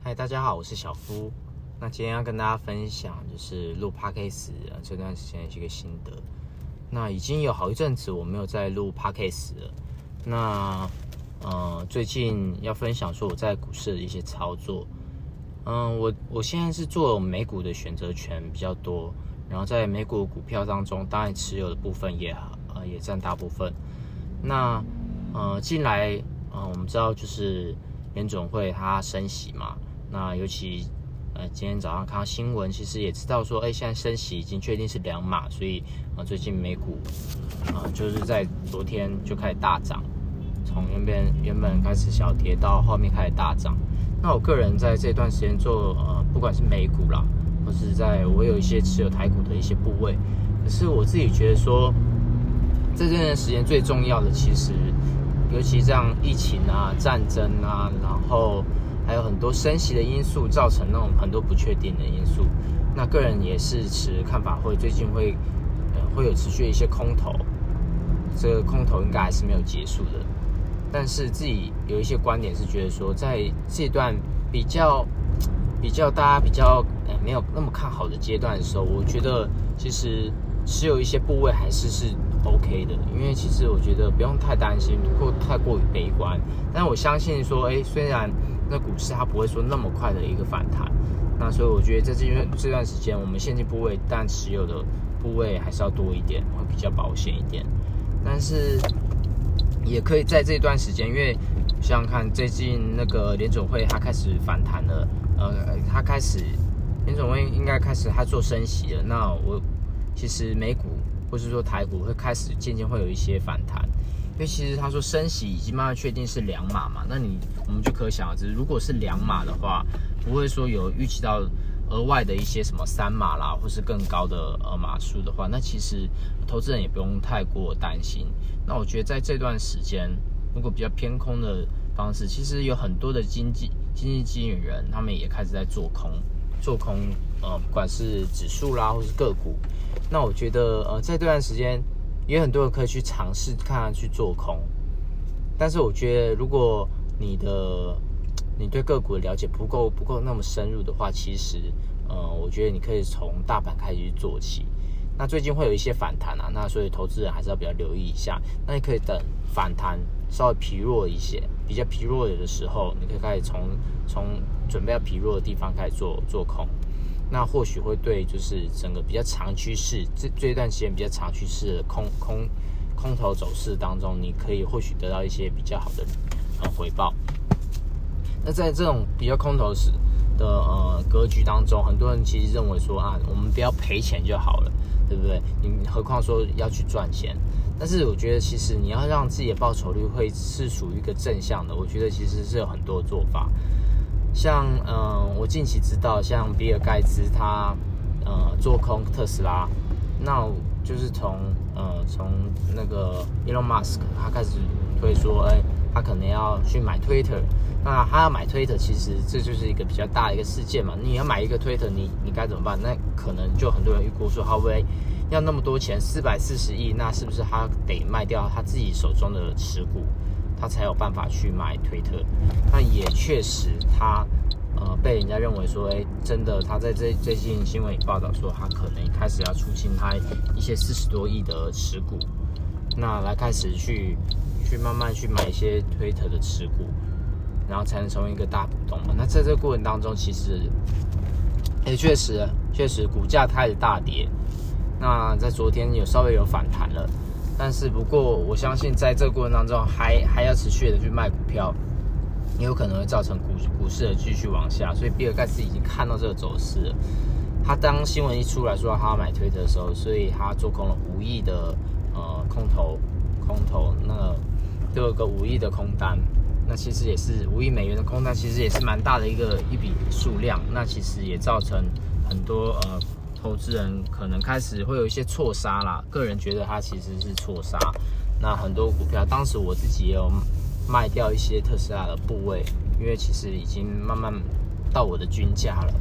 嗨，大家好，我是小夫。那今天要跟大家分享就是录 podcast 这段时间的一个心得。那已经有好一阵子我没有在录 podcast 了。那呃，最近要分享说我在股市的一些操作。嗯，我我现在是做美股的选择权比较多，然后在美股股票当中，当然持有的部分也呃也占大部分。那呃进来呃我们知道就是联总会它升息嘛。那尤其，呃，今天早上看到新闻，其实也知道说，哎，现在升息已经确定是两码，所以啊，最近美股啊，就是在昨天就开始大涨，从原本原本开始小跌到后面开始大涨。那我个人在这段时间做，呃，不管是美股啦，或是在我有一些持有台股的一些部位，可是我自己觉得说，在这段时间最重要的，其实，尤其这样疫情啊、战争啊，然后。还有很多升息的因素造成那种很多不确定的因素，那个人也是持看法会最近会呃会有持续一些空头，这个空头应该还是没有结束的，但是自己有一些观点是觉得说在这段比较比较大家比较呃没有那么看好的阶段的时候，我觉得其实持有一些部位还是是 OK 的，因为其实我觉得不用太担心或太过于悲观，但我相信说哎虽然。那股市它不会说那么快的一个反弹，那所以我觉得在这段这段时间，我们现金部位但持有的部位还是要多一点，会比较保险一点。但是也可以在这段时间，因为想想看，最近那个联总会它开始反弹了，呃，它开始联总会应该开始它做升息了。那我其实美股或是说台股会开始渐渐会有一些反弹。因为其实他说升息已经慢慢确定是两码嘛，那你我们就可想而知，如果是两码的话，不会说有预期到额外的一些什么三码啦，或是更高的呃码数的话，那其实投资人也不用太过担心。那我觉得在这段时间，如果比较偏空的方式，其实有很多的经济经济经理人，他们也开始在做空，做空呃，不管是指数啦，或是个股。那我觉得呃，在这段时间。也很多人可以去尝试看去做空，但是我觉得，如果你的你对个股的了解不够不够那么深入的话，其实，呃，我觉得你可以从大盘开始去做起。那最近会有一些反弹啊，那所以投资人还是要比较留意一下。那你可以等反弹稍微疲弱一些，比较疲弱的时候，你可以开始从从准备要疲弱的地方开始做做空。那或许会对，就是整个比较长趋势，这这一段时间比较长趋势的空空空头走势当中，你可以或许得到一些比较好的呃回报。那在这种比较空头时的呃格局当中，很多人其实认为说啊，我们不要赔钱就好了，对不对？你何况说要去赚钱？但是我觉得其实你要让自己的报酬率会是属于一个正向的，我觉得其实是有很多做法。像嗯，我近期知道，像比尔盖茨他呃做空特斯拉，那就是从呃从那个 Elon Musk 他开始推说，哎，他可能要去买 Twitter，那他要买 Twitter，其实这就是一个比较大的一个事件嘛。你要买一个 Twitter，你你该怎么办？那可能就很多人预估说，他会要那么多钱，四百四十亿，那是不是他得卖掉他自己手中的持股？他才有办法去买推特，那也确实，他呃被人家认为说，哎，真的，他在这最近新闻里报道说，他可能开始要出清他一些四十多亿的持股，那来开始去去慢慢去买一些推特的持股，然后才能成为一个大股东嘛。那在这个过程当中，其实也确实确实股价开始大跌，那在昨天有稍微有反弹了。但是不过，我相信在这个过程当中，还还要持续的去卖股票，也有可能会造成股股市的继续往下。所以比尔盖茨已经看到这个走势了。他当新闻一出来说他要买推特的时候，所以他做空了五亿的呃空头，空头那都有个五亿的空单。那其实也是五亿美元的空单，其实也是蛮大的一个一笔数量。那其实也造成很多呃。投资人可能开始会有一些错杀啦，个人觉得它其实是错杀。那很多股票，当时我自己也有卖掉一些特斯拉的部位，因为其实已经慢慢到我的均价了。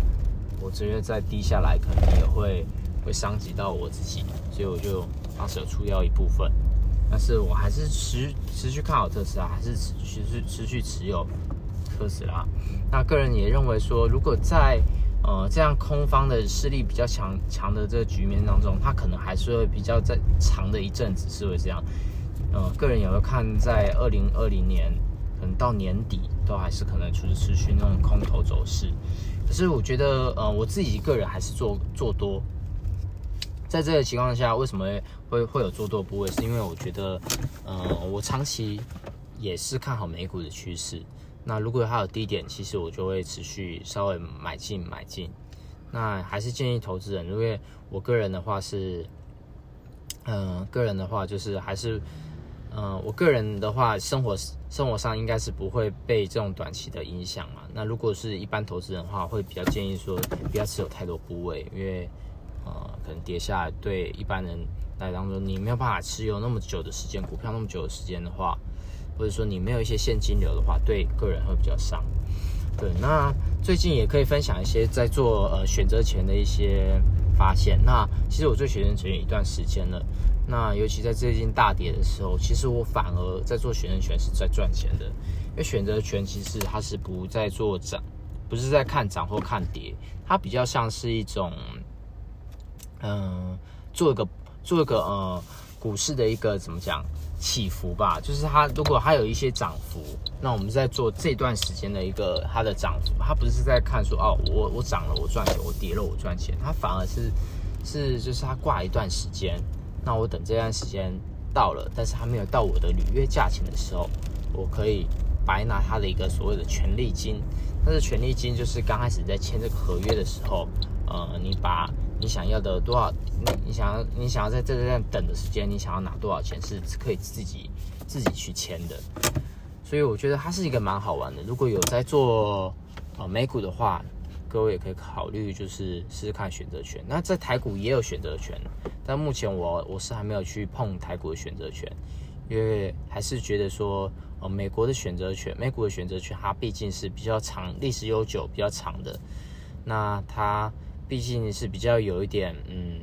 我觉得再低下来，可能也会会伤及到我自己，所以我就当时有出掉一部分。但是我还是持持续看好特斯拉，还是持续持续持有。特斯拉。那个人也认为说，如果在呃这样空方的势力比较强强的这个局面当中，它可能还是会比较在长的一阵子是会这样。呃，个人也会看在二零二零年，可能到年底都还是可能就是持续那种空头走势。可是我觉得，呃，我自己个人还是做做多。在这个情况下，为什么会会有做多的部位？是因为我觉得，呃，我长期也是看好美股的趋势。那如果它有低点，其实我就会持续稍微买进买进。那还是建议投资人，因为我个人的话是，嗯，个人的话就是还是，嗯，我个人的话，生活生活上应该是不会被这种短期的影响嘛。那如果是一般投资人的话，会比较建议说不要持有太多部位，因为。呃，可能跌下来对一般人来当中，你没有办法持有那么久的时间，股票那么久的时间的话，或者说你没有一些现金流的话，对个人会比较伤。对，那最近也可以分享一些在做呃选择权的一些发现。那其实我做选择权一段时间了，那尤其在最近大跌的时候，其实我反而在做选择权是在赚钱的，因为选择权其实它是不在做涨，不是在看涨或看跌，它比较像是一种。嗯，做一个做一个呃股市的一个怎么讲起伏吧，就是它如果它有一些涨幅，那我们在做这段时间的一个它的涨幅，它不是在看说哦我我涨了我赚钱，我跌了我赚钱，它反而是是就是它挂一段时间，那我等这段时间到了，但是它没有到我的履约价钱的时候，我可以白拿它的一个所谓的权利金，但是权利金就是刚开始在签这个合约的时候，呃你把。你想要的多少？你你想要你想要在这段等的时间，你想要拿多少钱是可以自己自己去签的。所以我觉得它是一个蛮好玩的。如果有在做呃美股的话，各位也可以考虑就是试试看选择权。那在台股也有选择权，但目前我我是还没有去碰台股的选择权，因为还是觉得说呃美国的选择权、美股的选择权，它毕竟是比较长、历史悠久、比较长的。那它。毕竟是比较有一点，嗯，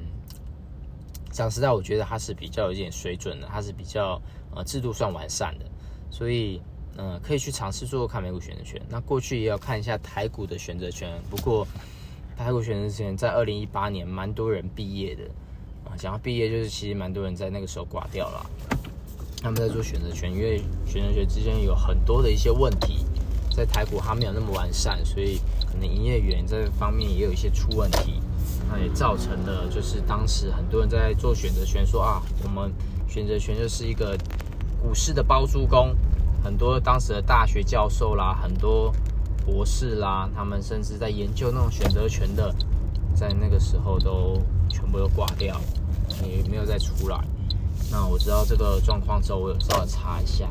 讲实在，我觉得它是比较有一点水准的，它是比较呃制度算完善的，所以嗯可以去尝试做看美股选择权。那过去也要看一下台股的选择权，不过台股选择权在二零一八年蛮多人毕业的啊，讲到毕业就是其实蛮多人在那个时候挂掉了，他们在做选择权，因为选择权之间有很多的一些问题。在台股它没有那么完善，所以可能营业员这方面也有一些出问题，那也造成了就是当时很多人在做选择权，说啊，我们选择权就是一个股市的包租公，很多当时的大学教授啦，很多博士啦，他们甚至在研究那种选择权的，在那个时候都全部都挂掉，也没有再出来。那我知道这个状况之后，我有稍微查一下。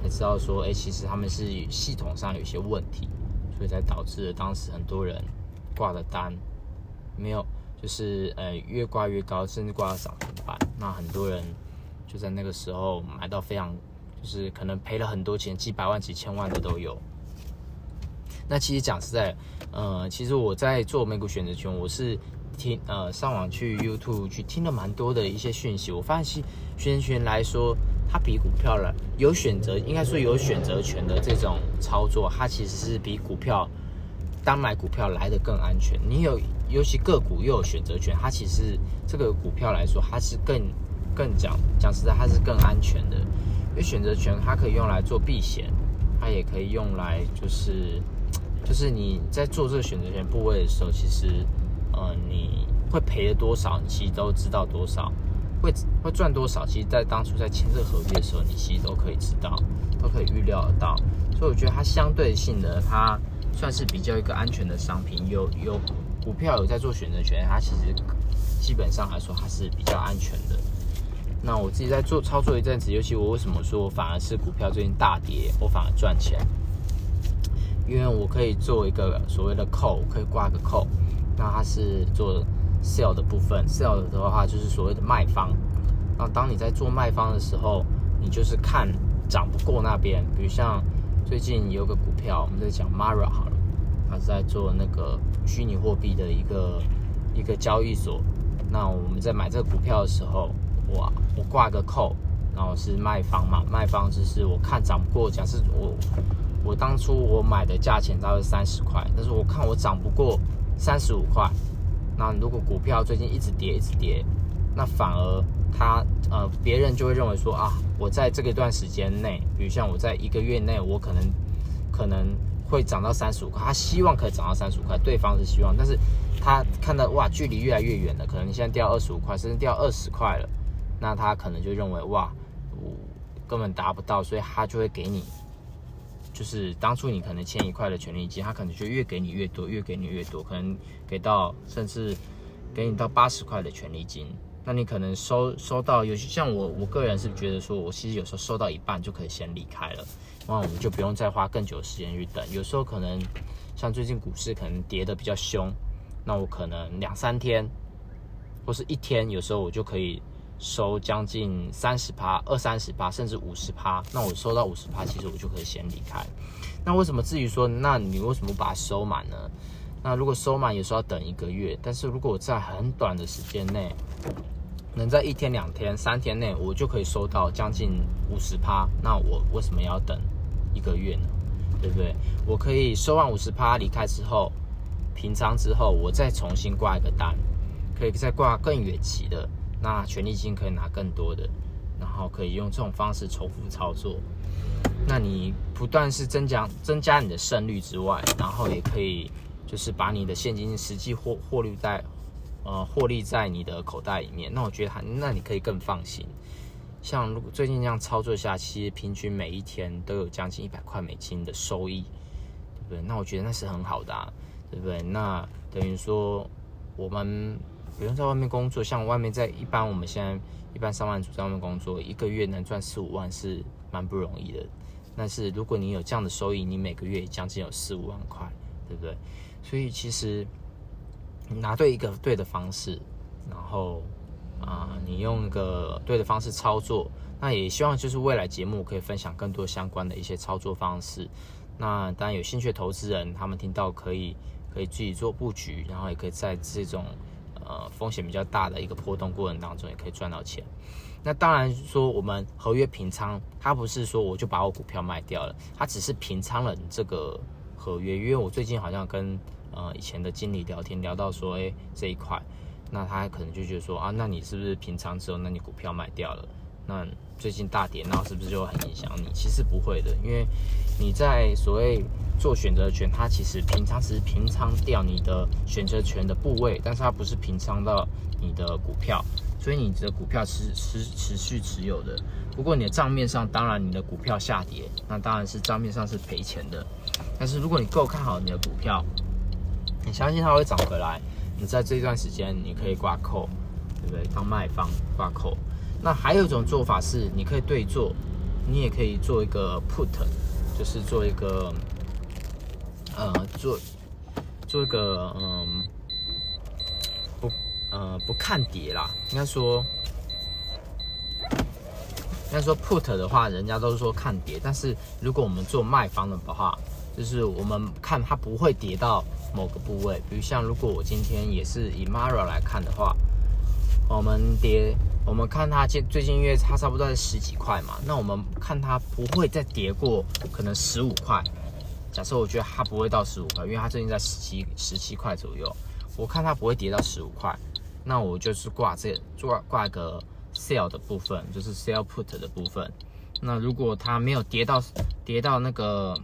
才知道说，哎，其实他们是系统上有些问题，所以才导致了当时很多人挂的单没有，就是呃越挂越高，甚至挂到涨停板。那很多人就在那个时候买到非常，就是可能赔了很多钱，几百万、几千万的都有。那其实讲实在，呃，其实我在做美股选择权，我是听呃上网去 YouTube 去听了蛮多的一些讯息，我发现选择权来说。它比股票了有选择，应该说有选择权的这种操作，它其实是比股票单买股票来的更安全。你有尤其个股又有选择权，它其实这个股票来说，它是更更讲讲实在，它是更安全的。因为选择权它可以用来做避险，它也可以用来就是就是你在做这个选择权部位的时候，其实呃你会赔了多少，你其实都知道多少。会会赚多少？其实，在当初在签这个合约的时候，你其实都可以知道，都可以预料得到。所以，我觉得它相对性的，它算是比较一个安全的商品。有有股票有在做选择权，它其实基本上来说，它是比较安全的。那我自己在做操作一阵子，尤其我为什么说反而是股票最近大跌，我反而赚钱？因为我可以做一个所谓的扣，可以挂个扣，那它是做。Sell 的部分，sell 的话就是所谓的卖方。那当你在做卖方的时候，你就是看涨不过那边。比如像最近有个股票，我们在讲 Mara 好了，它是在做那个虚拟货币的一个一个交易所。那我们在买这个股票的时候，我我挂个扣，然后是卖方嘛，卖方就是我看涨不过，假设我我当初我买的价钱大概三十块，但是我看我涨不过三十五块。那如果股票最近一直跌，一直跌，那反而他呃别人就会认为说啊，我在这个段时间内，比如像我在一个月内，我可能可能会涨到三十五块，他希望可以涨到三十五块，对方是希望，但是他看到哇距离越来越远了，可能你现在掉二十五块，甚至掉二十块了，那他可能就认为哇我根本达不到，所以他就会给你。就是当初你可能欠一块的权利金，他可能就越给你越多，越给你越多，可能给到甚至给你到八十块的权利金。那你可能收收到，有些像我我个人是觉得说，我其实有时候收到一半就可以先离开了，那我们就不用再花更久的时间去等。有时候可能像最近股市可能跌的比较凶，那我可能两三天或是一天，有时候我就可以。收将近三十趴、二三十趴，甚至五十趴，那我收到五十趴，其实我就可以先离开。那为什么至于说，那你为什么把它收满呢？那如果收满，有时候要等一个月。但是如果我在很短的时间内，能在一天、两天、三天内，我就可以收到将近五十趴，那我为什么要等一个月呢？对不对？我可以收完五十趴离开之后，平仓之后，我再重新挂一个单，可以再挂更远期的。那权利金可以拿更多的，然后可以用这种方式重复操作。那你不断是增加增加你的胜率之外，然后也可以就是把你的现金实际获获利在呃获利在你的口袋里面。那我觉得还那你可以更放心。像如果最近这样操作下，其实平均每一天都有将近一百块美金的收益，对不对？那我觉得那是很好的，对不对？那等于说我们。不用在外面工作，像外面在一般我们现在一般上班族在外面工作，一个月能赚四五万是蛮不容易的。但是如果你有这样的收益，你每个月将近有四五万块，对不对？所以其实拿对一个对的方式，然后啊，你用一个对的方式操作，那也希望就是未来节目可以分享更多相关的一些操作方式。那当然有兴趣的投资人，他们听到可以可以自己做布局，然后也可以在这种。呃，风险比较大的一个波动过程当中，也可以赚到钱。那当然说，我们合约平仓，它不是说我就把我股票卖掉了，它只是平仓了你这个合约。因为我最近好像跟呃以前的经理聊天，聊到说，哎，这一块，那他可能就觉得说啊，那你是不是平仓之后，那你股票卖掉了？那最近大跌，那是不是就很影响你？其实不会的，因为你在所谓做选择权，它其实平仓只是平仓掉你的选择权的部位，但是它不是平仓到你的股票，所以你的股票是持持续持有的。不过你的账面上，当然你的股票下跌，那当然是账面上是赔钱的。但是如果你够看好你的股票，你相信它会涨回来，你在这段时间你可以挂扣，对不对？当卖方挂扣。那还有一种做法是，你可以对做，你也可以做一个 put，就是做一个，呃，做做一个，嗯，不，呃，不看跌啦。应该说，应该说 put 的话，人家都是说看跌，但是如果我们做卖方的话，就是我们看它不会跌到某个部位。比如像如果我今天也是以 Mara 来看的话，我们跌。我们看它近最近，因为它差不多在十几块嘛，那我们看它不会再跌过可能十五块。假设我觉得它不会到十五块，因为它最近在十七十七块左右，我看它不会跌到十五块，那我就是挂这挂挂个 sell 的部分，就是 sell put 的部分。那如果它没有跌到跌到那个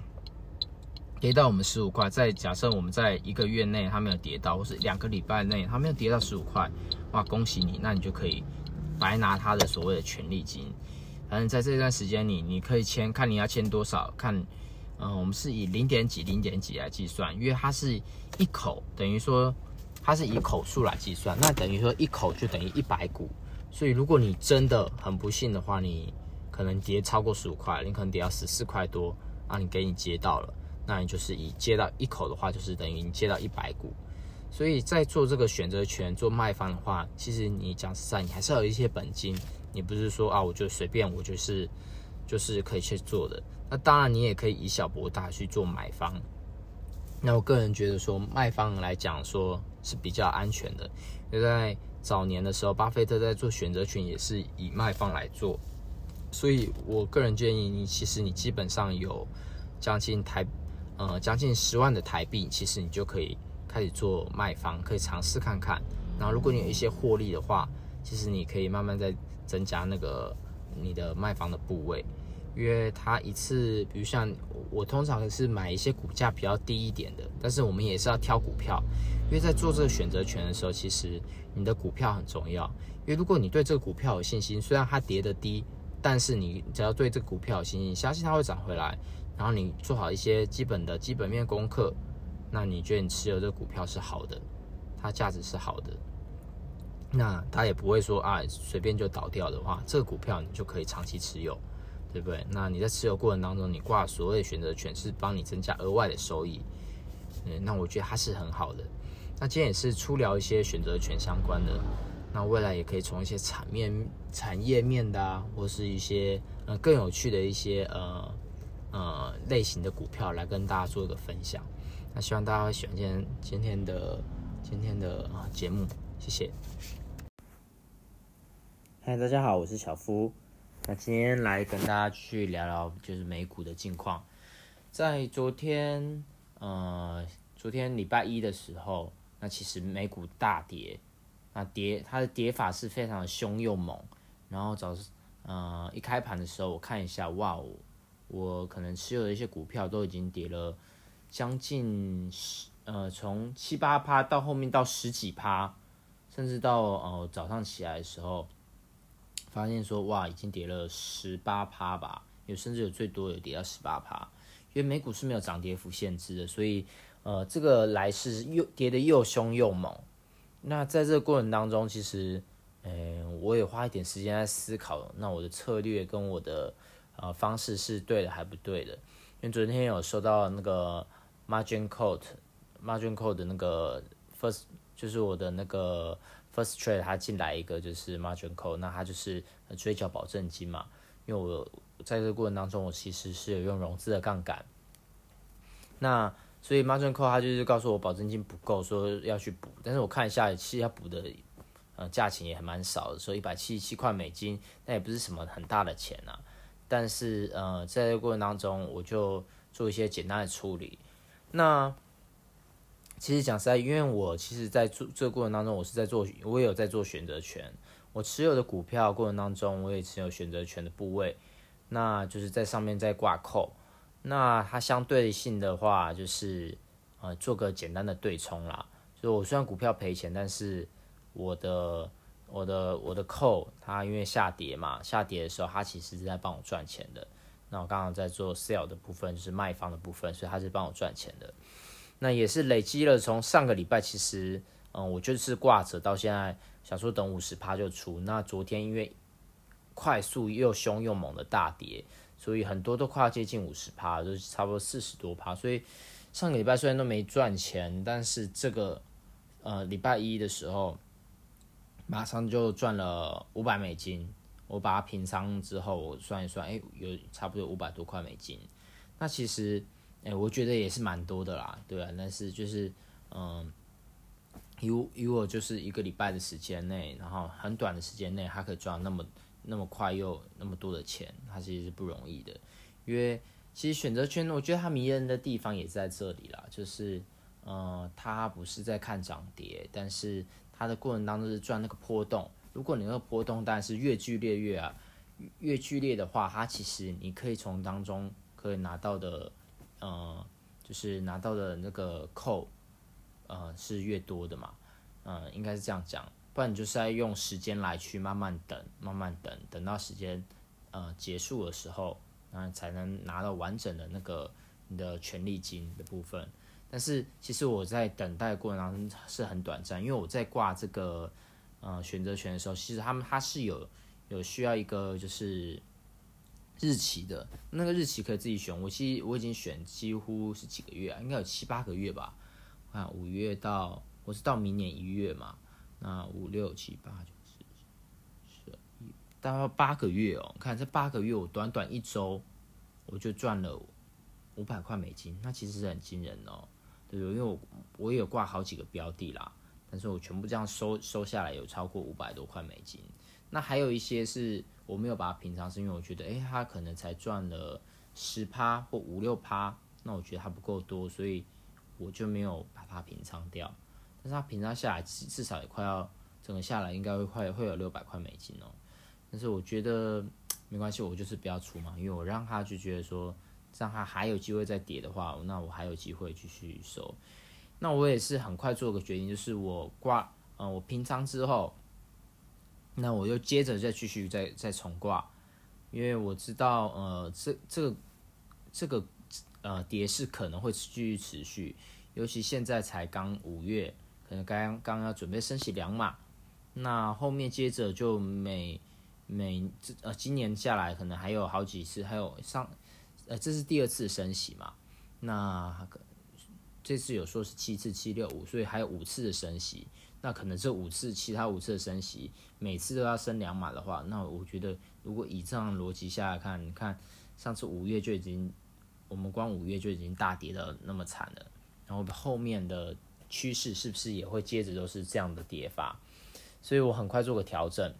跌到我们十五块，在假设我们在一个月内它没有跌到，或是两个礼拜内它没有跌到十五块，哇，恭喜你，那你就可以。白拿他的所谓的权利金，反正在这段时间里，你可以签，看你要签多少，看，嗯，我们是以零点几、零点几来计算，因为它是一口，等于说它是以口数来计算，那等于说一口就等于一百股，所以如果你真的很不幸的话，你可能跌超过十五块，你可能跌到十四块多，啊，你给你接到了，那你就是以接到一口的话，就是等于你接到一百股。所以在做这个选择权做卖方的话，其实你讲实在，你还是要有一些本金，你不是说啊，我就随便，我就是就是可以去做的。那当然，你也可以以小博大去做买方。那我个人觉得说，卖方来讲说是比较安全的，因为在早年的时候，巴菲特在做选择权也是以卖方来做。所以我个人建议你，其实你基本上有。将近台呃将近十万的台币，其实你就可以开始做卖方，可以尝试看看。然后如果你有一些获利的话，其实你可以慢慢再增加那个你的卖方的部位，因为它一次，比如像我通常是买一些股价比较低一点的，但是我们也是要挑股票，因为在做这个选择权的时候，其实你的股票很重要。因为如果你对这个股票有信心，虽然它跌得低，但是你只要对这个股票有信心，相信它会涨回来，然后你做好一些基本的基本面功课，那你觉得你持有这个股票是好的，它价值是好的，那它也不会说啊随便就倒掉的话，这个股票你就可以长期持有，对不对？那你在持有过程当中，你挂所谓选择权是帮你增加额外的收益，嗯，那我觉得它是很好的。那今天也是初聊一些选择权相关的。那未来也可以从一些产面、产业面的啊，或是一些呃更有趣的一些呃呃类型的股票来跟大家做一个分享。那希望大家会喜欢今天今天的今天的啊节目，谢谢。嗨，大家好，我是小夫。那今天来跟大家去聊聊就是美股的近况。在昨天呃昨天礼拜一的时候，那其实美股大跌。那跌，它的跌法是非常的凶又猛。然后早，呃，一开盘的时候，我看一下，哇哦，我可能持有的一些股票都已经跌了将近十，呃，从七八趴到后面到十几趴，甚至到呃早上起来的时候，发现说，哇，已经跌了十八趴吧，有甚至有最多有跌到十八趴。因为美股是没有涨跌幅限制的，所以，呃，这个来势又跌得又凶又猛。那在这个过程当中，其实，嗯，我也花一点时间在思考，那我的策略跟我的呃方式是对的还不对的？因为昨天有收到那个 margin code，margin code 的那个 first，就是我的那个 first trade，它进来一个就是 margin code，那它就是追缴保证金嘛。因为我在这个过程当中，我其实是有用融资的杠杆，那。所以 margin call 他就是告诉我保证金不够，说要去补，但是我看一下，其实要补的，呃，价钱也还蛮少的，说一百七十七块美金，那也不是什么很大的钱啊。但是呃，在这个过程当中，我就做一些简单的处理。那其实讲实在，因为我其实在做这个过程当中，我是在做，我也有在做选择权。我持有的股票过程当中，我也持有选择权的部位，那就是在上面在挂扣。那它相对性的话，就是呃做个简单的对冲啦。就我虽然股票赔钱，但是我的我的我的扣它因为下跌嘛，下跌的时候它其实是在帮我赚钱的。那我刚刚在做 sell 的部分，就是卖方的部分，所以他是帮我赚钱的。那也是累积了从上个礼拜，其实嗯我就是挂着到现在，想说等五十趴就出。那昨天因为快速又凶又猛的大跌。所以很多都快要接近五十趴，就是差不多四十多趴。所以上个礼拜虽然都没赚钱，但是这个呃礼拜一的时候，马上就赚了五百美金。我把它平仓之后，我算一算，哎，有差不多五百多块美金。那其实，哎，我觉得也是蛮多的啦，对啊？但是就是嗯，以以我就是一个礼拜的时间内，然后很短的时间内，它可以赚那么。那么快又那么多的钱，它其实是不容易的。因为其实选择权，我觉得它迷人的地方也在这里啦，就是，呃，它不是在看涨跌，但是它的过程当中是赚那个波动。如果你那个波动但是越剧烈越啊，越剧烈的话，它其实你可以从当中可以拿到的，呃，就是拿到的那个扣，呃，是越多的嘛，嗯，应该是这样讲。不然你就是在用时间来去慢慢等，慢慢等，等到时间呃结束的时候，那才能拿到完整的那个你的权利金的部分。但是其实我在等待过程当中是很短暂，因为我在挂这个呃选择权的时候，其实他们他是有有需要一个就是日期的，那个日期可以自己选。我其实我已经选几乎是几个月啊，应该有七八个月吧，看五月到我是到明年一月嘛。那五六七八九十十一，大概八个月哦。看这八个月，我短短一周，我就赚了五百块美金。那其实是很惊人哦，对？因为我我也有挂好几个标的啦，但是我全部这样收收下来，有超过五百多块美金。那还有一些是我没有把它平仓，是因为我觉得，哎，它可能才赚了十趴或五六趴，那我觉得它不够多，所以我就没有把它平仓掉。但是它平仓下来，至至少也快要整个下来，应该会快会有六百块美金哦。但是我觉得没关系，我就是不要出嘛，因为我让他就觉得说，让他还有机会再跌的话，那我还有机会继续收。那我也是很快做个决定，就是我挂，呃，我平仓之后，那我又接着再继续再再重挂，因为我知道，呃，这这个这个呃跌势可能会继续持续，尤其现在才刚五月，可能刚刚要准备升起两码，那后面接着就每每呃，今年下来可能还有好几次，还有上，呃，这是第二次升息嘛？那这次有说是七次七六五，所以还有五次的升息。那可能这五次，其他五次的升息，每次都要升两码的话，那我觉得如果以这样逻辑下来看，你看上次五月就已经，我们光五月就已经大跌的那么惨了，然后后面的趋势是不是也会接着都是这样的跌法？所以我很快做个调整。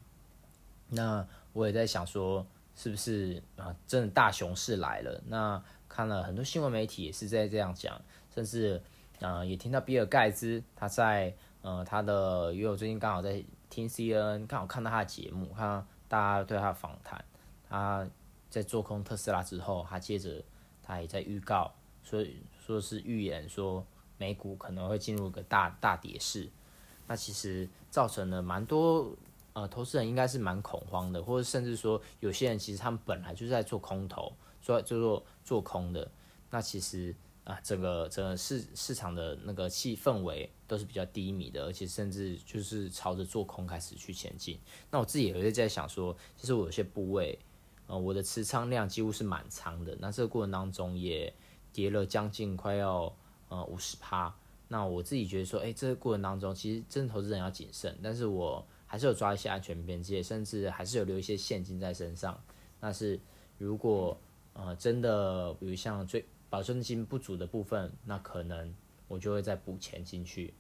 那我也在想说，是不是啊？真的大熊市来了？那看了很多新闻媒体也是在这样讲，甚至啊也听到比尔盖茨他在呃他的，因为我最近刚好在听 CNN，刚好看到他的节目，看到大家对他的访谈，他在做空特斯拉之后，他接着他也在预告，所以说是预言说美股可能会进入一个大大跌势，那其实造成了蛮多。呃，投资人应该是蛮恐慌的，或者甚至说，有些人其实他们本来就是在做空头，做就做做空的。那其实啊，整个整个市市场的那个气氛围都是比较低迷的，而且甚至就是朝着做空开始去前进。那我自己也会在想说，其实我有些部位，呃，我的持仓量几乎是满仓的。那这个过程当中也跌了将近快要呃五十趴。那我自己觉得说，哎，这个过程当中其实真的投资人要谨慎，但是我。还是有抓一些安全边界，甚至还是有留一些现金在身上。那是如果呃真的，比如像最保证金不足的部分，那可能我就会再补钱进去。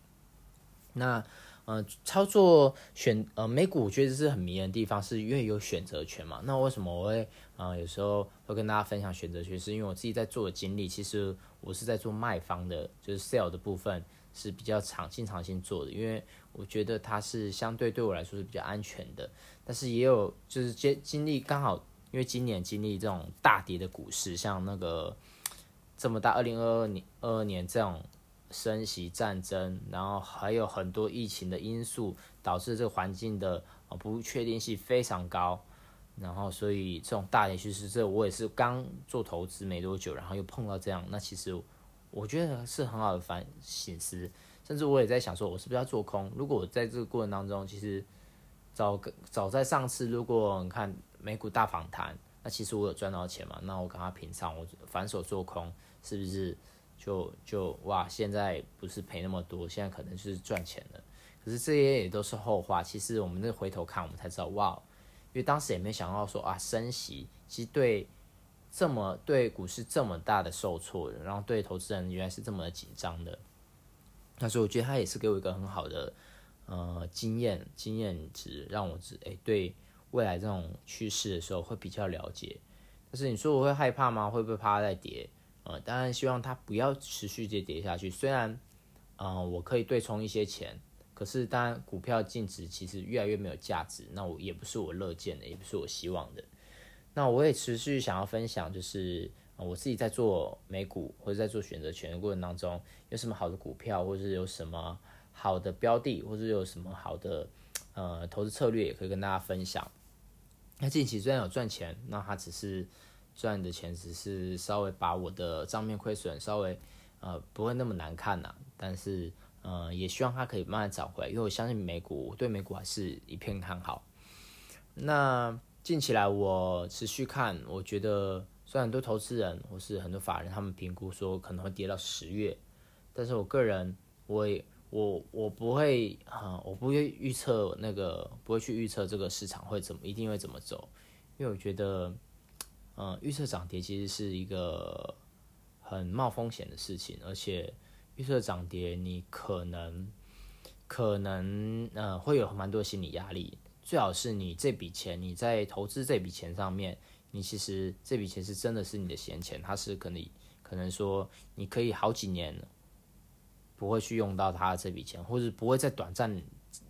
那呃操作选呃美股，我觉得是很迷人的地方，是因为有选择权嘛。那为什么我会呃有时候会跟大家分享选择权？是因为我自己在做的经历，其实我是在做卖方的，就是 sell 的部分。是比较常经常性做的，因为我觉得它是相对对我来说是比较安全的。但是也有就是经经历刚好，因为今年经历这种大跌的股市，像那个这么大二零二二年二二年这种升息战争，然后还有很多疫情的因素，导致这个环境的不确定性非常高。然后所以这种大跌趋势，这我也是刚做投资没多久，然后又碰到这样，那其实。我觉得是很好的反省思，甚至我也在想说，我是不是要做空？如果我在这个过程当中，其实早早在上次，如果你看美股大反弹，那其实我有赚到钱嘛？那我赶快平仓，我反手做空，是不是就就哇？现在不是赔那么多，现在可能就是赚钱了。可是这些也都是后话。其实我们那回头看，我们才知道哇，因为当时也没想到说啊，升息其实对。这么对股市这么大的受挫，然后对投资人原来是这么紧张的，但是我觉得他也是给我一个很好的呃经验经验值，让我知哎对未来这种趋势的时候会比较了解。但是你说我会害怕吗？会不会怕它再跌？呃，当然希望它不要持续跌跌下去。虽然嗯我可以对冲一些钱，可是当然股票净值其实越来越没有价值，那我也不是我乐见的，也不是我希望的。那我也持续想要分享，就是我自己在做美股或者在做选择权的过程当中，有什么好的股票，或者有什么好的标的，或者有什么好的呃投资策略，也可以跟大家分享。那近期虽然有赚钱，那它只是赚的钱只是稍微把我的账面亏损稍微呃不会那么难看呐，但是呃也希望它可以慢慢找回来，因为我相信美股，我对美股还是一片看好。那。近起来，我持续看，我觉得虽然很多投资人或是很多法人，他们评估说可能会跌到十月，但是我个人，我也我我不会啊，我不会预测那个，不会去预测这个市场会怎么一定会怎么走，因为我觉得，嗯，预测涨跌其实是一个很冒风险的事情，而且预测涨跌，你可能可能呃会有蛮多心理压力。最好是你这笔钱，你在投资这笔钱上面你其实这笔钱是真的是你的闲钱，它是可能可能说你可以好几年不会去用到它这笔钱，或者不会在短暂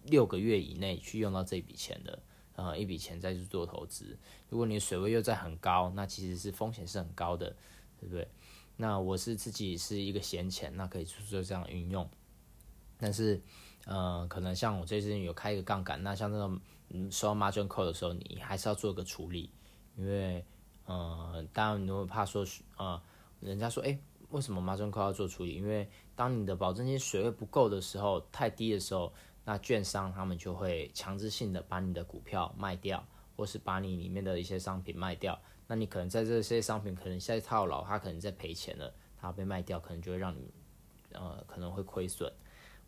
六个月以内去用到这笔钱的，呃，一笔钱再去做投资。如果你水位又在很高，那其实是风险是很高的，对不对？那我是自己是一个闲钱，那可以做这样运用。但是，呃，可能像我最近有开一个杠杆，那像这种收到 margin call 的时候，你还是要做一个处理，因为，呃，当然你会怕说，呃，人家说，哎，为什么 margin call 要做处理？因为当你的保证金水位不够的时候，太低的时候，那券商他们就会强制性的把你的股票卖掉。或是把你里面的一些商品卖掉，那你可能在这些商品可能在套牢，它可能在赔钱了，它被卖掉，可能就会让你呃可能会亏损，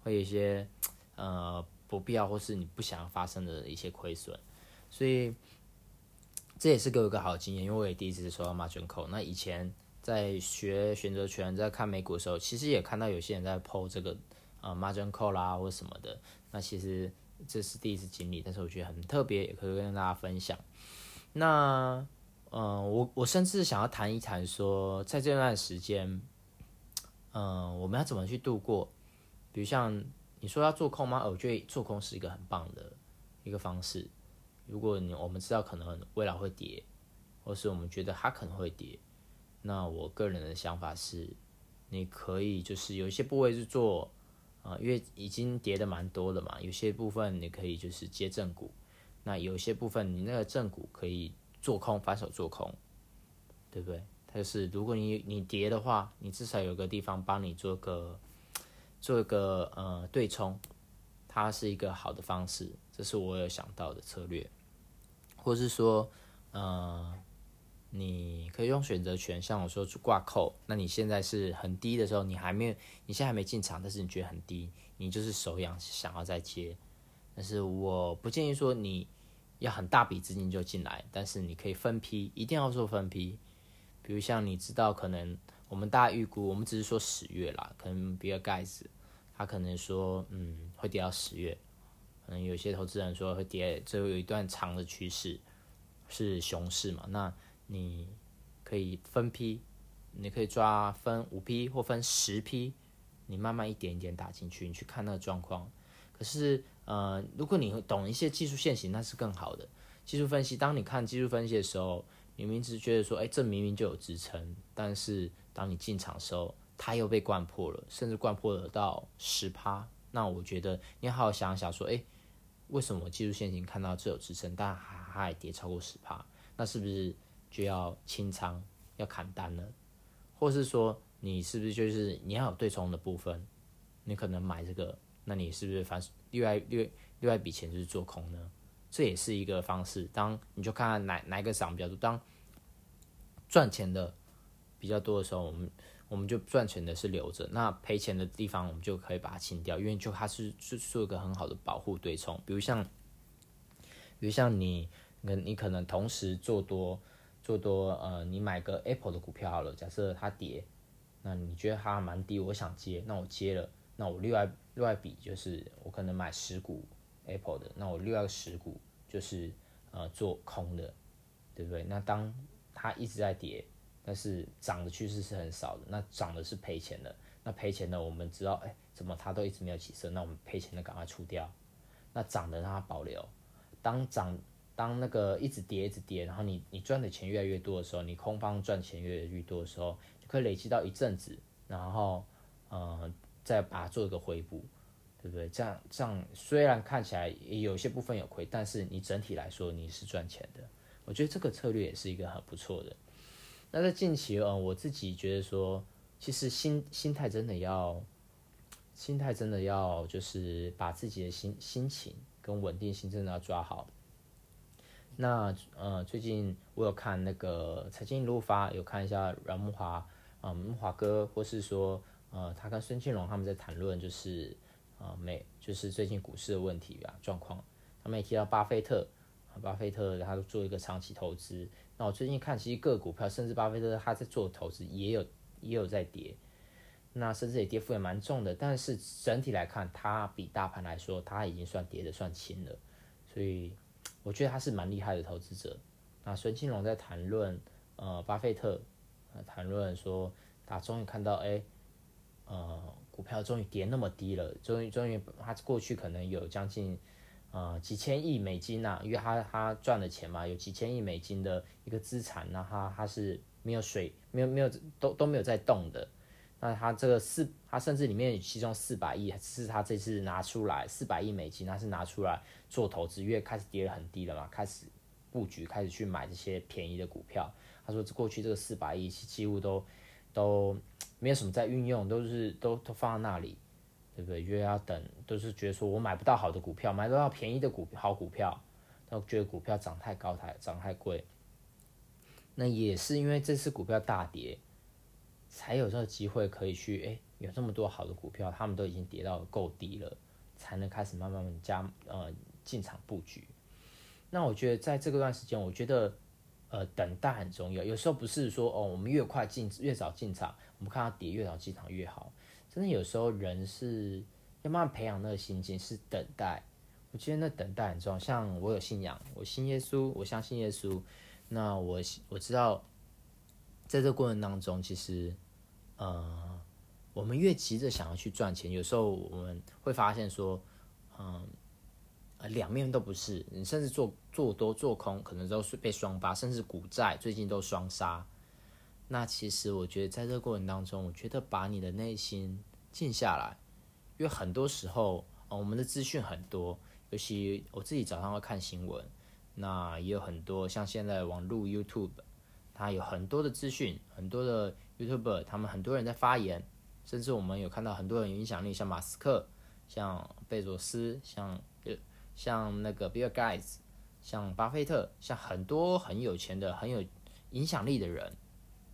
会有一些呃不必要或是你不想要发生的一些亏损，所以这也是给我一个好经验，因为我也第一次收到 margin call。那以前在学选择权，在看美股的时候，其实也看到有些人在 PO 这个呃 margin call 啦或什么的，那其实。这是第一次经历，但是我觉得很特别，也可以跟大家分享。那，嗯，我我甚至想要谈一谈，说在这段时间，嗯，我们要怎么去度过？比如像你说要做空吗？我觉得做空是一个很棒的一个方式。如果你我们知道可能未来会跌，或是我们觉得它可能会跌，那我个人的想法是，你可以就是有一些部位是做。啊，因为已经跌的蛮多了嘛，有些部分你可以就是接正股，那有些部分你那个正股可以做空，反手做空，对不对？它就是如果你你跌的话，你至少有个地方帮你做个做一个呃对冲，它是一个好的方式，这是我有想到的策略，或是说呃。你可以用选择权，像我说去挂扣。那你现在是很低的时候，你还没有，你现在还没进场，但是你觉得很低，你就是手痒，想要再接。但是我不建议说你要很大笔资金就进来，但是你可以分批，一定要做分批。比如像你知道，可能我们大家预估，我们只是说十月啦，可能比尔盖茨他可能说，嗯，会跌到十月。可能有些投资人说会跌，最后有一段长的趋势是熊市嘛？那你可以分批，你可以抓分五批或分十批，你慢慢一点一点打进去，你去看那个状况。可是，呃，如果你懂一些技术线型，那是更好的技术分析。当你看技术分析的时候，你明知觉得说，哎，这明明就有支撑，但是当你进场的时候，它又被灌破了，甚至灌破了到十趴。那我觉得你好好想想，说，哎，为什么技术线型看到这有支撑，但还还跌超过十趴？那是不是？就要清仓，要砍单了，或是说你是不是就是你要有对冲的部分，你可能买这个，那你是不是反另外另另外一笔钱就是做空呢？这也是一个方式。当你就看看哪哪一个涨比较多，当赚钱的比较多的时候，我们我们就赚钱的是留着，那赔钱的地方我们就可以把它清掉，因为就它是是做一个很好的保护对冲。比如像比如像你你你可能同时做多。做多，呃，你买个 Apple 的股票好了，假设它跌，那你觉得它蛮低，我想接，那我接了，那我另外另外一笔就是我可能买十股 Apple 的，那我另外十股就是呃做空的，对不对？那当它一直在跌，但是涨的趋势是很少的，那涨的是赔钱的，那赔钱的我们知道，哎，怎么它都一直没有起色，那我们赔钱的赶快出掉，那涨的让它保留，当涨。当那个一直跌一直跌，然后你你赚的钱越来越多的时候，你空方赚钱越来越多的时候，就可以累积到一阵子，然后呃再把它做一个回补，对不对？这样这样虽然看起来也有些部分有亏，但是你整体来说你是赚钱的。我觉得这个策略也是一个很不错的。那在近期呃，我自己觉得说，其实心心态真的要，心态真的要就是把自己的心心情跟稳定性真的要抓好。那呃，最近我有看那个财经路发，有看一下阮木华，啊木华哥，或是说呃，他跟孙庆龙他们在谈论，就是呃，美就是最近股市的问题啊状况。他们也提到巴菲特，巴菲特他做一个长期投资。那我最近看，其实各股票，甚至巴菲特他在做投资也有也有在跌，那甚至也跌幅也蛮重的。但是整体来看，它比大盘来说，它已经算跌的算轻了，所以。我觉得他是蛮厉害的投资者，那孙庆龙在谈论呃巴菲特，谈论说他终于看到哎，呃股票终于跌那么低了，终于终于他过去可能有将近呃几千亿美金呐，因为他他赚的钱嘛，有几千亿美金的一个资产，那他他是没有水没有没有都都没有在动的。那他这个四，他甚至里面其中四百亿是他这次拿出来四百亿美金，他是拿出来做投资，因为开始跌得很低了嘛，开始布局，开始去买这些便宜的股票。他说过去这个四百亿几乎都都没有什么在运用，都是都都放在那里，对不对？因为要等，都是觉得说我买不到好的股票，买不到便宜的股好股票，都觉得股票涨太高，太涨太贵。那也是因为这次股票大跌。才有这个机会可以去，哎，有这么多好的股票，他们都已经跌到够低了，才能开始慢慢加呃进场布局。那我觉得在这个段时间，我觉得呃等待很重要。有时候不是说哦，我们越快进越早进场，我们看到跌越早进场越好。真的有时候人是要慢慢培养那个心境，是等待。我觉得那等待很重要。像我有信仰，我信耶稣，我相信耶稣。那我我知道，在这过程当中，其实。呃，我们越急着想要去赚钱，有时候我们会发现说，嗯，两面都不是。你甚至做做多做空，可能都是被双八，甚至股债最近都双杀。那其实我觉得在这个过程当中，我觉得把你的内心静下来，因为很多时候，我们的资讯很多，尤其我自己早上会看新闻，那也有很多像现在网络 YouTube，它有很多的资讯，很多的。YouTube 他们很多人在发言，甚至我们有看到很多人有影响力，像马斯克、像贝佐斯、像呃像那个 Bill Gates、像巴菲特、像很多很有钱的、很有影响力的人，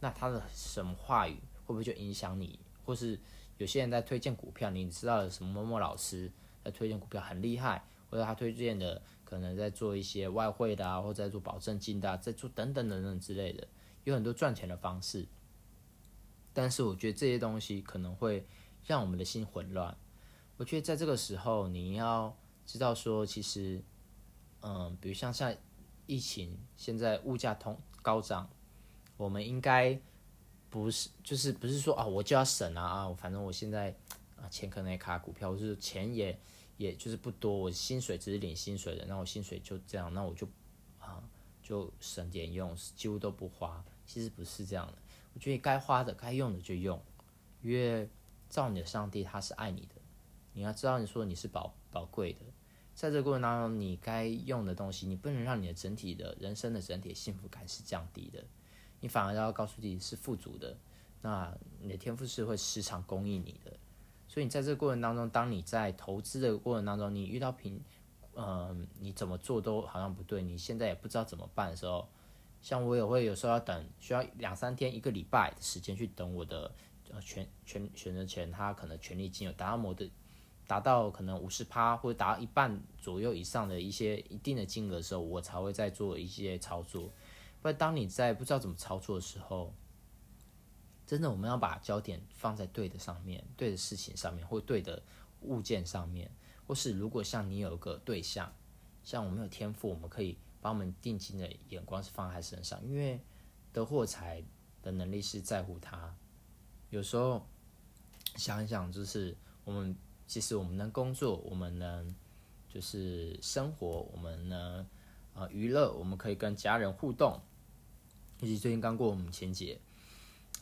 那他的什么话语会不会就影响你？或是有些人在推荐股票，你知道什么某某老师在推荐股票很厉害，或者他推荐的可能在做一些外汇的啊，或者在做保证金的，在做等等等等之类的，有很多赚钱的方式。但是我觉得这些东西可能会让我们的心混乱。我觉得在这个时候，你要知道说，其实，嗯，比如像像疫情，现在物价通高涨，我们应该不是就是不是说啊，我就要省啊啊，反正我现在啊钱可能也卡股票，或是钱也也就是不多，我薪水只是领薪水的，那我薪水就这样，那我就啊就省点用，几乎都不花。其实不是这样的。我觉得该花的、该用的就用，因为造你的上帝他是爱你的，你要知道你说你是宝宝贵的，在这个过程当中，你该用的东西，你不能让你的整体的人生的整体幸福感是降低的，你反而要告诉自己是富足的，那你的天赋是会时常供应你的，所以你在这个过程当中，当你在投资的过程当中，你遇到平，嗯，你怎么做都好像不对，你现在也不知道怎么办的时候。像我也会有时候要等，需要两三天、一个礼拜的时间去等我的呃权权选择权，它可能权利金有达到某的达到可能五十趴或者达到一半左右以上的一些一定的金额的时候，我才会再做一些操作。不然当你在不知道怎么操作的时候，真的我们要把焦点放在对的上面、对的事情上面，或对的物件上面，或是如果像你有个对象，像我们有天赋，我们可以。把我们定睛的眼光是放在身上，因为得货财的能力是在乎他。有时候想一想，就是我们其实我们能工作，我们能就是生活，我们能啊娱乐，我们可以跟家人互动。尤其最近刚过母亲节，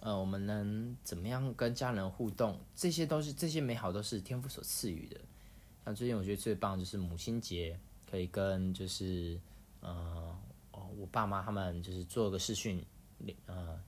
呃，我们能怎么样跟家人互动？这些都是这些美好都是天赋所赐予的。像最近我觉得最棒就是母亲节，可以跟就是。呃，我爸妈他们就是做个视讯，呃，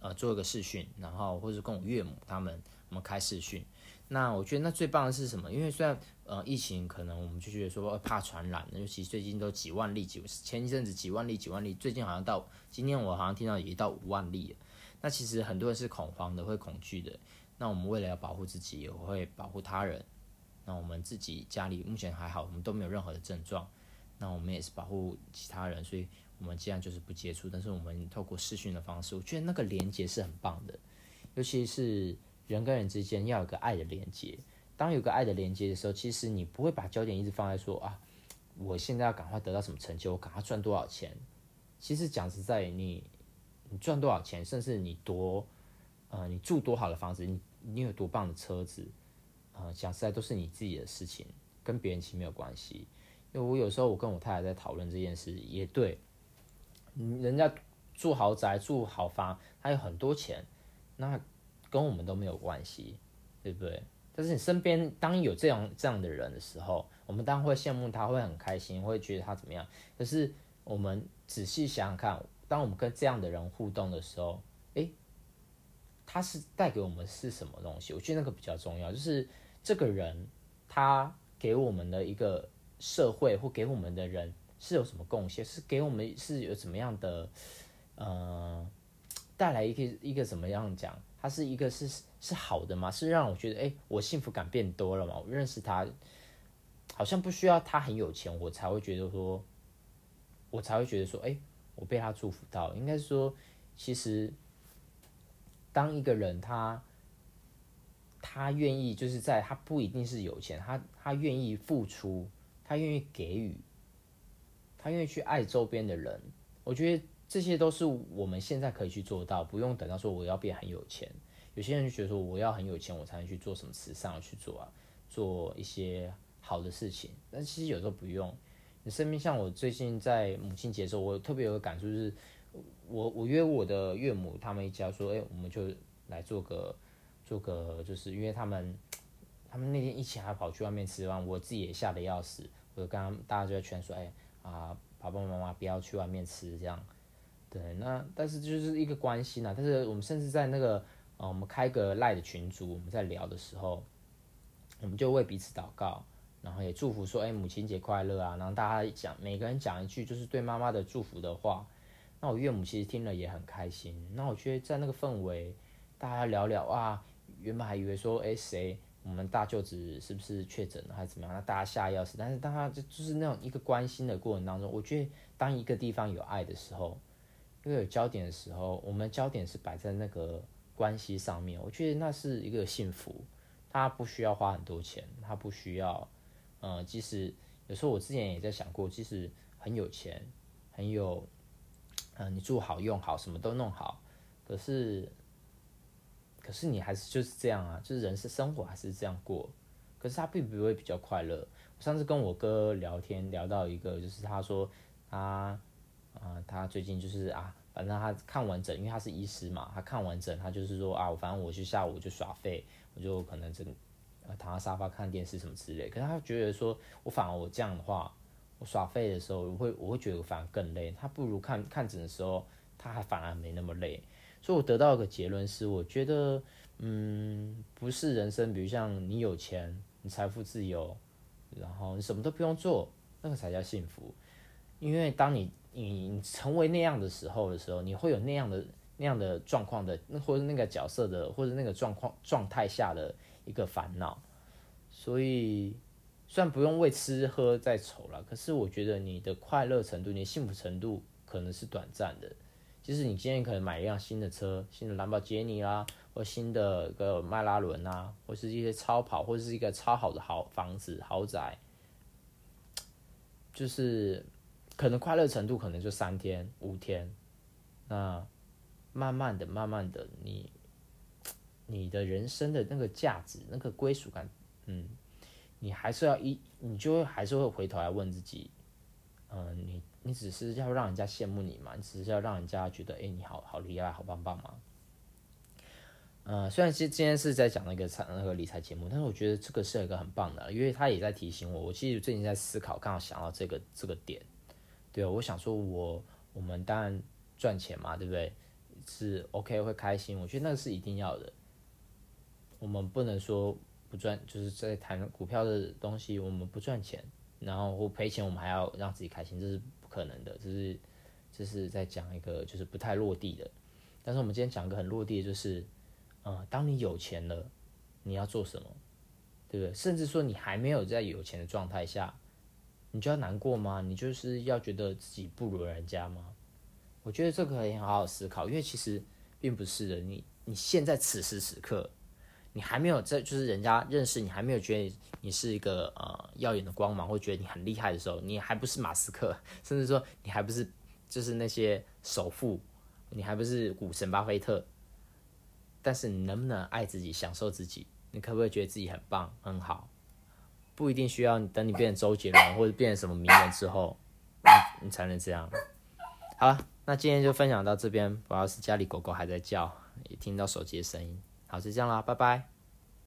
呃，做一个视讯，然后或者跟我岳母他们，我们开视讯。那我觉得那最棒的是什么？因为虽然呃疫情可能我们就觉得说怕传染，尤其最近都几万例，几前一阵子几万例几万例，最近好像到今天我好像听到也到五万例了。那其实很多人是恐慌的，会恐惧的。那我们为了要保护自己，也会保护他人。那我们自己家里目前还好，我们都没有任何的症状。那我们也是保护其他人，所以我们既然就是不接触。但是我们透过视讯的方式，我觉得那个连接是很棒的，尤其是人跟人之间要有个爱的连接。当有个爱的连接的时候，其实你不会把焦点一直放在说啊，我现在要赶快得到什么成就，我赶快赚多少钱。其实讲实在，你你赚多少钱，甚至你多呃你住多好的房子，你你有多棒的车子，呃讲实在都是你自己的事情，跟别人其实没有关系。因为我有时候我跟我太太在讨论这件事，也对，人家住豪宅住好房，他有很多钱，那跟我们都没有关系，对不对？但是你身边当有这样这样的人的时候，我们当然会羡慕他，会很开心，会觉得他怎么样。可是我们仔细想想看，当我们跟这样的人互动的时候，诶，他是带给我们是什么东西？我觉得那个比较重要，就是这个人他给我们的一个社会或给我们的人是有什么贡献？是给我们是有怎么样的呃带来一个一个怎么样讲？他是一个是是好的吗？是让我觉得，哎，我幸福感变多了嘛？我认识他，好像不需要他很有钱，我才会觉得说，我才会觉得说，哎，我被他祝福到。应该说，其实当一个人他他愿意，就是在他不一定是有钱，他他愿意付出，他愿意给予，他愿意去爱周边的人，我觉得。这些都是我们现在可以去做到，不用等到说我要变很有钱。有些人就觉得说我要很有钱，我才能去做什么慈善去做啊，做一些好的事情。但其实有时候不用。你身边像我最近在母亲节的时候，我特别有个感触，就是我我约我的岳母他们一家说，哎，我们就来做个做个，就是因为他们他们那天一起还跑去外面吃饭，我自己也吓得要死。我就刚刚大家就在劝说，哎啊，爸爸妈妈不要去外面吃这样。对，那但是就是一个关心啊。但是我们甚至在那个呃，我们开个赖的群组，我们在聊的时候，我们就为彼此祷告，然后也祝福说，哎，母亲节快乐啊！然后大家讲，每个人讲一句就是对妈妈的祝福的话。那我岳母其实听了也很开心。那我觉得在那个氛围，大家聊聊啊，原本还以为说，哎，谁我们大舅子是不是确诊了还是怎么样？那大家下药是。但是当他就就是那种一个关心的过程当中，我觉得当一个地方有爱的时候。因为有焦点的时候，我们焦点是摆在那个关系上面，我觉得那是一个幸福。他不需要花很多钱，他不需要，呃，即使有时候我之前也在想过，即使很有钱，很有，嗯，你住好用好，什么都弄好，可是，可是你还是就是这样啊，就是人是生活还是这样过，可是他并不会比较快乐。我上次跟我哥聊天聊到一个，就是他说他。啊，他最近就是啊，反正他看完整，因为他是医师嘛，他看完整，他就是说啊，我反正我去下午就耍废，我就可能真呃躺在沙发看电视什么之类。可是他觉得说，我反而我这样的话，我耍废的时候，我会我会觉得反而更累。他不如看看诊的时候，他还反而没那么累。所以我得到一个结论是，我觉得嗯，不是人生，比如像你有钱，你财富自由，然后你什么都不用做，那个才叫幸福。因为当你你成为那样的时候的时候，你会有那样的那样的状况的，那或者那个角色的，或者那个状况状态下的一个烦恼。所以虽然不用为吃喝再愁了，可是我觉得你的快乐程度、你的幸福程度可能是短暂的。即使你今天可能买一辆新的车，新的兰博基尼啦，或新的个迈拉伦啊，或是一些超跑，或者是一个超好的好房子、豪宅，就是。可能快乐程度可能就三天五天，那慢慢的、慢慢的，你你的人生的那个价值、那个归属感，嗯，你还是要一，你就会还是会回头来问自己，嗯，你你只是要让人家羡慕你嘛？你只是要让人家觉得，哎，你好好厉害、好棒棒吗？嗯，虽然今今天是在讲那个财那个理财节目，但是我觉得这个是一个很棒的，因为他也在提醒我。我其实最近在思考，刚好想到这个这个点。对啊，我想说，我我们当然赚钱嘛，对不对？是 OK 会开心，我觉得那个是一定要的。我们不能说不赚，就是在谈股票的东西，我们不赚钱，然后或赔钱，我们还要让自己开心，这是可能的。就是就是在讲一个就是不太落地的。但是我们今天讲个很落地的，就是，呃，当你有钱了，你要做什么，对不对？甚至说你还没有在有钱的状态下。你就要难过吗？你就是要觉得自己不如人家吗？我觉得这个可以好好思考，因为其实并不是的。你你现在此时此刻，你还没有在，就是人家认识你，还没有觉得你是一个呃耀眼的光芒，或觉得你很厉害的时候，你还不是马斯克，甚至说你还不是就是那些首富，你还不是股神巴菲特？但是你能不能爱自己、享受自己？你可不可以觉得自己很棒、很好？不一定需要等你变成周杰伦 或者变成什么名人之后，你你才能这样。好了，那今天就分享到这边。不知道是家里狗狗还在叫，也听到手机的声音。好，就这样啦，拜拜。